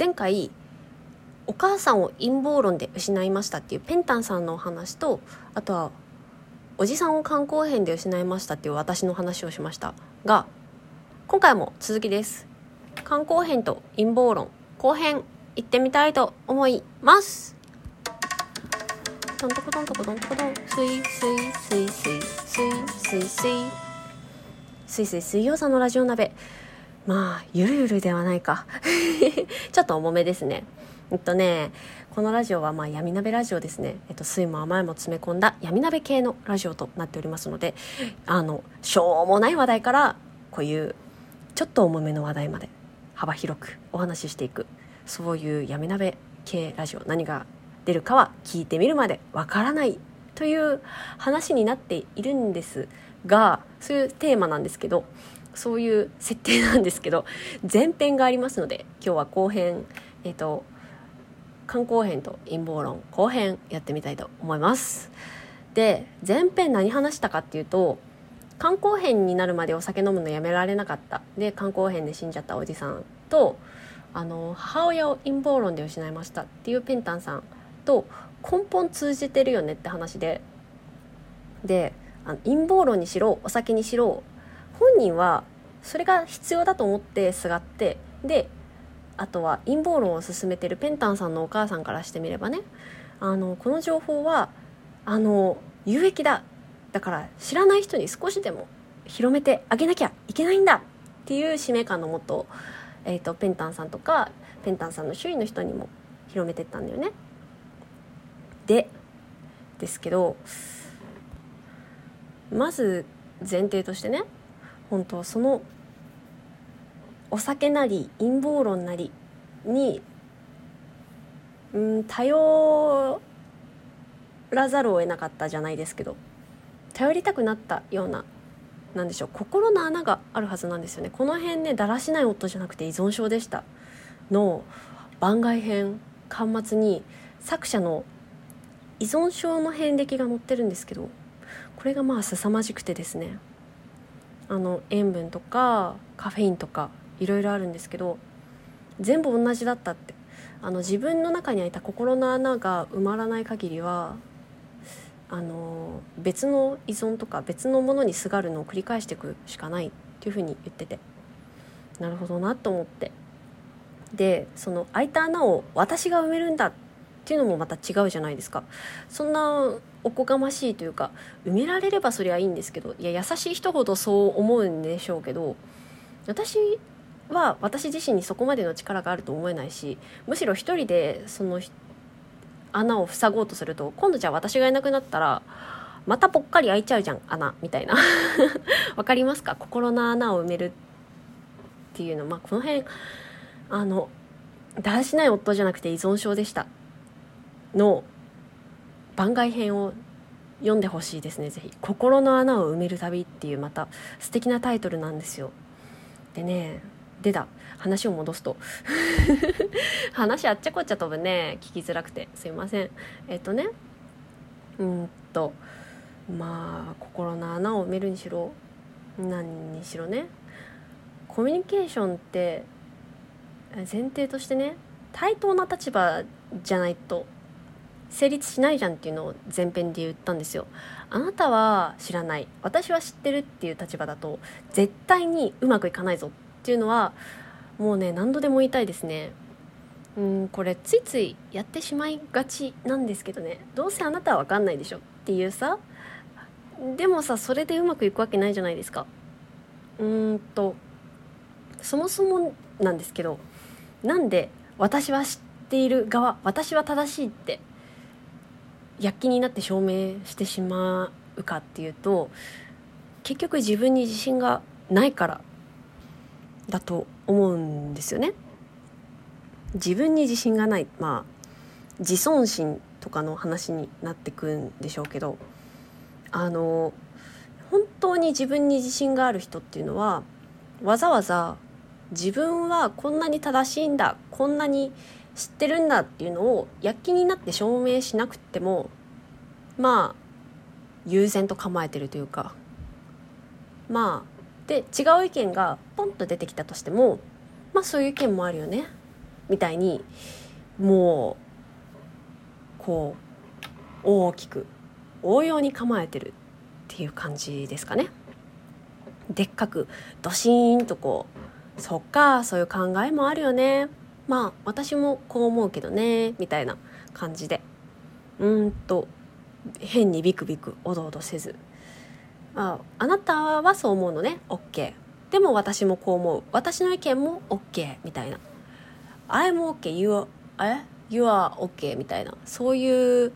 前回お母さんを陰謀論で失いましたっていうペンタンさんのお話とあとはおじさんを肝硬変で失いましたっていう私の話をしましたが今回も続きです。肝硬変と陰謀論後編行ってみたいと思います。トントコトントコトントコトン。スイスイスイスイスイスイスイスイスイ水曜さんのラジオ鍋まあゆるゆるではないか。ちょっと重めですね。えっとねこのラジオはまあ闇鍋ラジオですね、えっと、酸いも甘いも詰め込んだ闇鍋系のラジオとなっておりますのであのしょうもない話題からこういうちょっと重めの話題まで幅広くお話ししていくそういう闇鍋系ラジオ何が出るかは聞いてみるまでわからないという話になっているんですがそういうテーマなんですけどそういう設定なんですけど前編がありますので今日は後編えっ、と肝硬変と陰謀論後編やってみたいと思います。で前編何話したかっていうと肝硬変になるまでお酒飲むのやめられなかった。で肝硬変で死んじゃったおじさんとあの母親を陰謀論で失いましたっていうペンタンさんと根本通じてるよねって話でであの陰謀論にしろお酒にしろ本人はそれが必要だと思ってすがってであとは陰謀論を進めてるペンタンさんのお母さんからしてみればねあのこの情報はあの有益だだから知らない人に少しでも広めてあげなきゃいけないんだっていう使命感のもと,、えーと、ペンタンさんとかペンタンさんの周囲の人にも広めてったんだよね。でですけどまず前提としてね本当そのお酒なり陰謀論なりに、うん、頼らざるを得なかったじゃないですけど頼りたくなったようななんでしょう心の穴があるはずなんですよね。この辺ねだらしない夫じゃなくて依存症でした。の番外編巻末に作者の依存症の遍歴が載ってるんですけどこれがまあ凄まじくてですねあの塩分とかカフェインとかいろいろあるんですけど全部同じだったって。あの自分の中に開いた心の穴が埋まらない限りはあの別の依存とか別のものにすがるのを繰り返していくしかないっていうふうに言ってて。なるほどなと思って。でその開いた穴を私が埋めるんだっていうのもまた違うじゃないですか。そんなおこがましいというか埋められればそれはいいんですけどいや優しい人ほどそう思うんでしょうけど私は私自身にそこまでの力があると思えないしむしろ一人でその穴を塞ごうとすると今度じゃあ私がいなくなったらまたぽっかり開いちゃうじゃん穴みたいな。わかりますか？心の穴を埋めるっていうの。まあこの辺あのだらしない夫じゃなくて依存症でした。の番外編を読んでほしいですねぜひ「心の穴を埋める旅」っていうまた素敵なタイトルなんですよ。でね出た。話を戻すと。話あっちゃこっちゃ飛ぶね。聞きづらくて。すいません。えっとね。うんと。まあ心の穴を埋めるにしろ。何にしろね。コミュニケーションって前提としてね対等な立場じゃないと成立しないじゃんっていうのを前編で言ったんですよ。あなたは知らない。私は知ってるっていう立場だと絶対にうまくいかないぞっていうのはもうね何度でも言いたいですね。うんこれついついやってしまいがちなんですけどね。どうせあなたは分かんないでしょっていうさでもさそれでうまくいくわけないじゃないですか。うーんとそもそもなんですけどなんで私は知っている側私は正しいって躍起になって証明してしまうかっていうと結局自分に自信がないからだと思うんですよね。自分に自信がないまあ自尊心とかの話になってくんでしょうけどあの本当に自分に自信がある人っていうのはわざわざ自分はこんなに正しいんだこんなに知ってるんだっていうのを躍起になって証明しなくてもまあ悠然と構えてるというか。まあで違う意見がポンと出てきたとしてもまあそういう意見もあるよね。みたいにもうこう大きく応用に構えてるっていう感じですかね。でっかくドシーンとこうそっかそういう考えもあるよね。まあ私もこう思うけどねみたいな感じで。うんと変にビクビクおどおどせず。ああなたはそう思うのね？OK でも私もこう思う。私の意見も OK みたいな。I'm OK you are。you are ok みたいな。そういう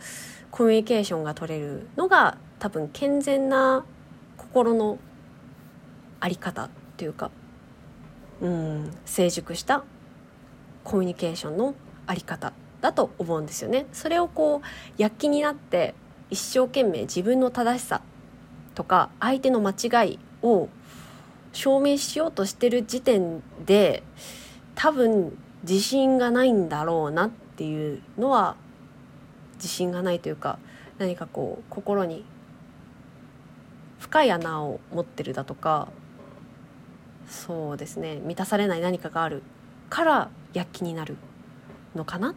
コミュニケーションが取れるのが多分健全な心のあり方っていうかうん成熟したコミュニケーションのあり方だと思うんですよね。それをこう躍起になって一生懸命自分の正しさとか相手の間違いを証明しようとしてる時点で多分自信がないんだろうなっていうのは自信がないというか何かこう心に深い穴を持ってるだとかそうですね満たされない何かがあるから躍起になるのかなっ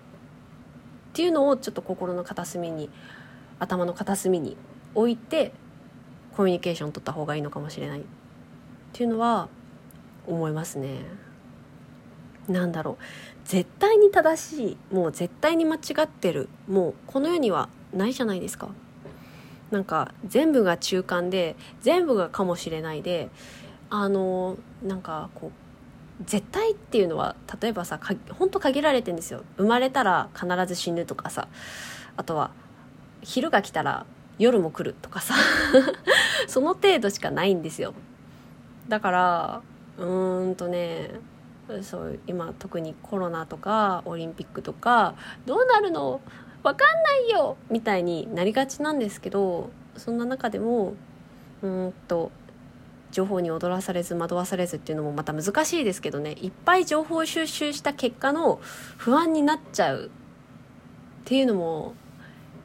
ていうのをちょっと心の片隅に頭の片隅に置いてコミュニケーション取った方がいいのかもしれないっていうのは思いますね。なんだろう絶対に正しいもう絶対に間違ってるもうこの世にはないじゃないですか。なんか全部が中間で全部がかもしれないであのなんかこう絶対っていうのは例えばさ本当限られてんですよ。生まれたら必ず死ぬとかさ。あとは昼が来たら夜も来るとかさ。その程度しかないんですよ。だからうーんとねそう今特にコロナとかオリンピックとかどうなるの？分かんないよ！みたいになりがちなんですけどそんな中でもうんと情報に踊らされず惑わされずっていうのもまた難しいですけどね。いっぱい情報収集した結果の不安になっちゃうっていうのも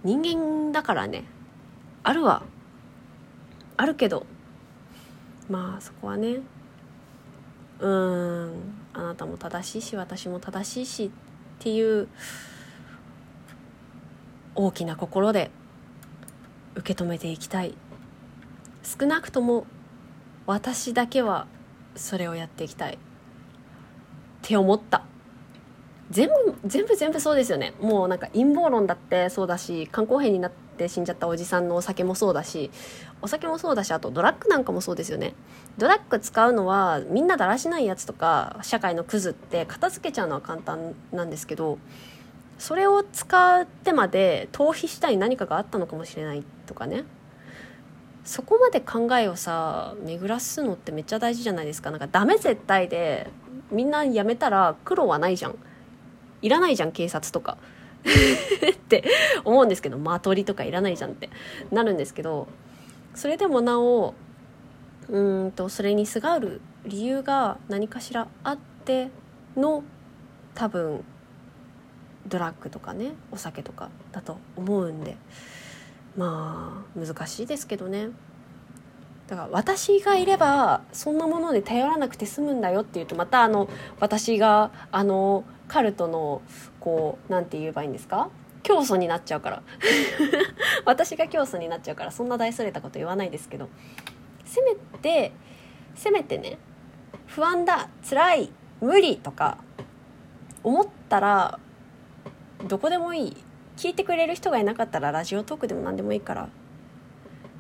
人間だからね。あるはあるけど。まあそこはね。うん。あなたも正しいし私も正しいしっていう大きな心で受け止めていきたい。少なくとも私だけはそれをやっていきたい。って思った。全部全部全部そうですよね。もうなんか陰謀論だってそうだし肝硬変になって死んじゃったおじさんのお酒もそうだしお酒もそうだしあとドラッグなんかもそうですよね。ドラッグ使うのはみんなだらしないやつとか社会のクズって片付けちゃうのは簡単なんですけどそれを使ってまで逃避したい何かがあったのかもしれないとかね。そこまで考えをさ巡らすのってめっちゃ大事じゃないですか。なんかダメ絶対でみんなやめたら苦労はないじゃん。いらないじゃん警察とか。って思うんですけど間取りとかいらないじゃんって。なるんですけどそれでもなおうんとそれにすがる理由が何かしらあっての多分ドラッグとかねお酒とかだと思うんで。まあ難しいですけどね。だから私がいればそんなもので頼らなくて済むんだよっていうとまたあの私があのカルトのこうなんて言えばいいんですか？教祖になっちゃうから。私が教祖になっちゃうからそんな大それたこと言わないですけど。せめてせめてね不安だ辛い無理とか思ったらどこでもいい。聞いてくれる人がいなかったらラジオトークでも何でもいいから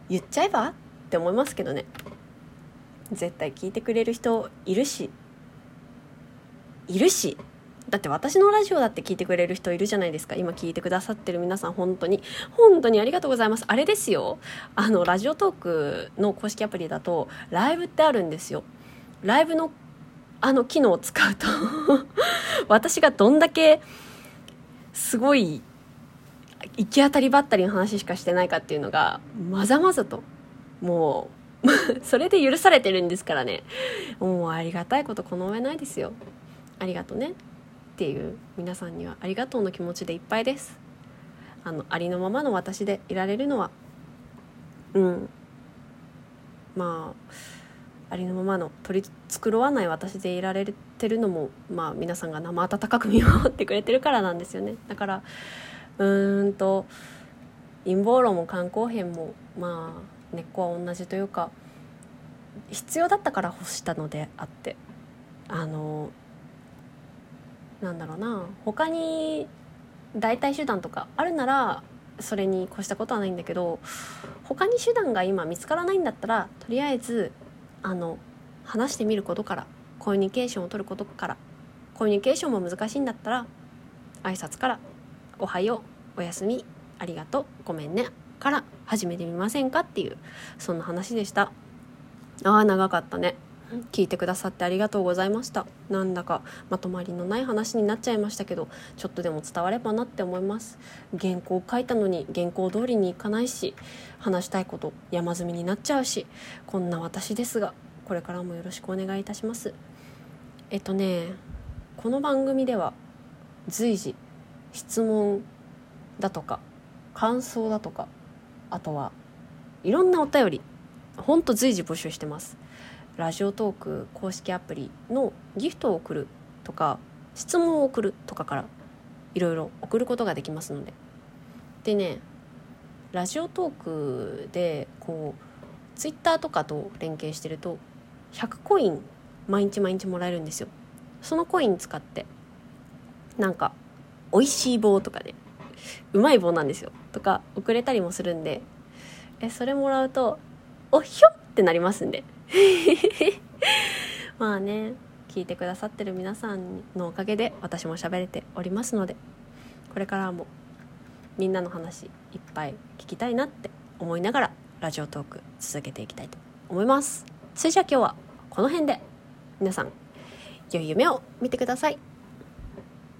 言っちゃえば？って思いますけどね。絶対聞いてくれる人いるし。いるし。だって私のラジオだって聞いてくれる人いるじゃないですか。今聞いてくださってる皆さん本当に。本当にありがとうございます。あれですよ。あのラジオトークの公式アプリだとライブってあるんですよ。ライブのあの機能を使うと。私がどんだけすごい行き当たりばったりの話しかしてないかっていうのがまざまざと。もう それで許されてるんですからね。もうありがたいことこの上ないですよ。ありがとね。っていう皆さんにはありがとうの気持ちでいっぱいです。あのありのままの私でいられるのは。うん。まあありのままの取り繕わない私でいられてるのもまあ皆さんが生温かく見守ってくれてるからなんですよね。だからうーんと陰謀論も肝硬変もまあ根っこは同じというか必要だったから欲したのであってあのなんだろうな他に代替手段とかあるならそれに越したことはないんだけど他に手段が今見つからないんだったらとりあえずあの話してみることからコミュニケーションを取ることからコミュニケーションも難しいんだったら挨拶から「おはよう」「おやすみ」「ありがとう」「ごめんね」から始めてみませんかっていうそんな話でした。ああ長かったね。聞いてくださってありがとうございました。なんだかまとまりのない話になっちゃいましたけどちょっとでも伝わればなって思います。原稿書いたのに原稿通りにいかないし話したいこと山積みになっちゃうしこんな私ですがこれからもよろしくお願いいたします。えっとねこの番組では随時質問だとか感想だとかあとはいろんなお便りほんと随時募集してます。ラジオトーク公式アプリのギフトを送るとか質問を送るとかからいろいろ送ることができますので。でねラジオトークでこうツイッターとかと連携してると100コイン毎日毎日もらえるんですよ。そのコイン使ってなんか美味しい棒とかねうまい棒なんですよ。とか送れたりもするんで。えそれもらうとおひょってなりますんで。まあね聞いてくださってる皆さんのおかげで私も喋れておりますのでこれからもみんなの話いっぱい聞きたいなって思いながらラジオトーク続けていきたいと思います。それじゃあ今日はこの辺で皆さん良い夢を見てください。